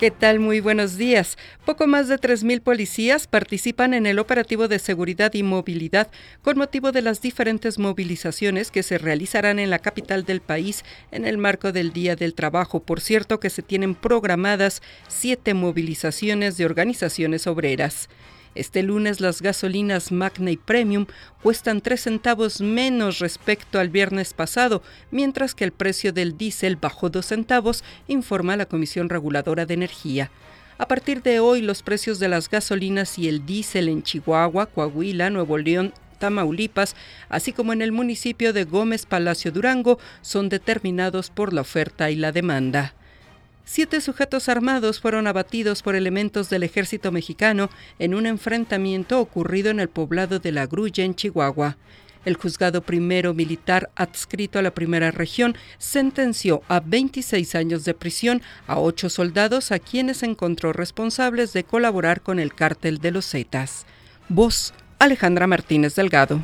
¿Qué tal? Muy buenos días. Poco más de 3.000 policías participan en el operativo de seguridad y movilidad con motivo de las diferentes movilizaciones que se realizarán en la capital del país en el marco del Día del Trabajo. Por cierto, que se tienen programadas siete movilizaciones de organizaciones obreras. Este lunes las gasolinas Magna y Premium cuestan 3 centavos menos respecto al viernes pasado, mientras que el precio del diésel bajó 2 centavos, informa la Comisión Reguladora de Energía. A partir de hoy, los precios de las gasolinas y el diésel en Chihuahua, Coahuila, Nuevo León, Tamaulipas, así como en el municipio de Gómez Palacio Durango, son determinados por la oferta y la demanda. Siete sujetos armados fueron abatidos por elementos del ejército mexicano en un enfrentamiento ocurrido en el poblado de La Grulla, en Chihuahua. El juzgado primero militar adscrito a la primera región sentenció a 26 años de prisión a ocho soldados a quienes encontró responsables de colaborar con el cártel de los Zetas. Voz Alejandra Martínez Delgado.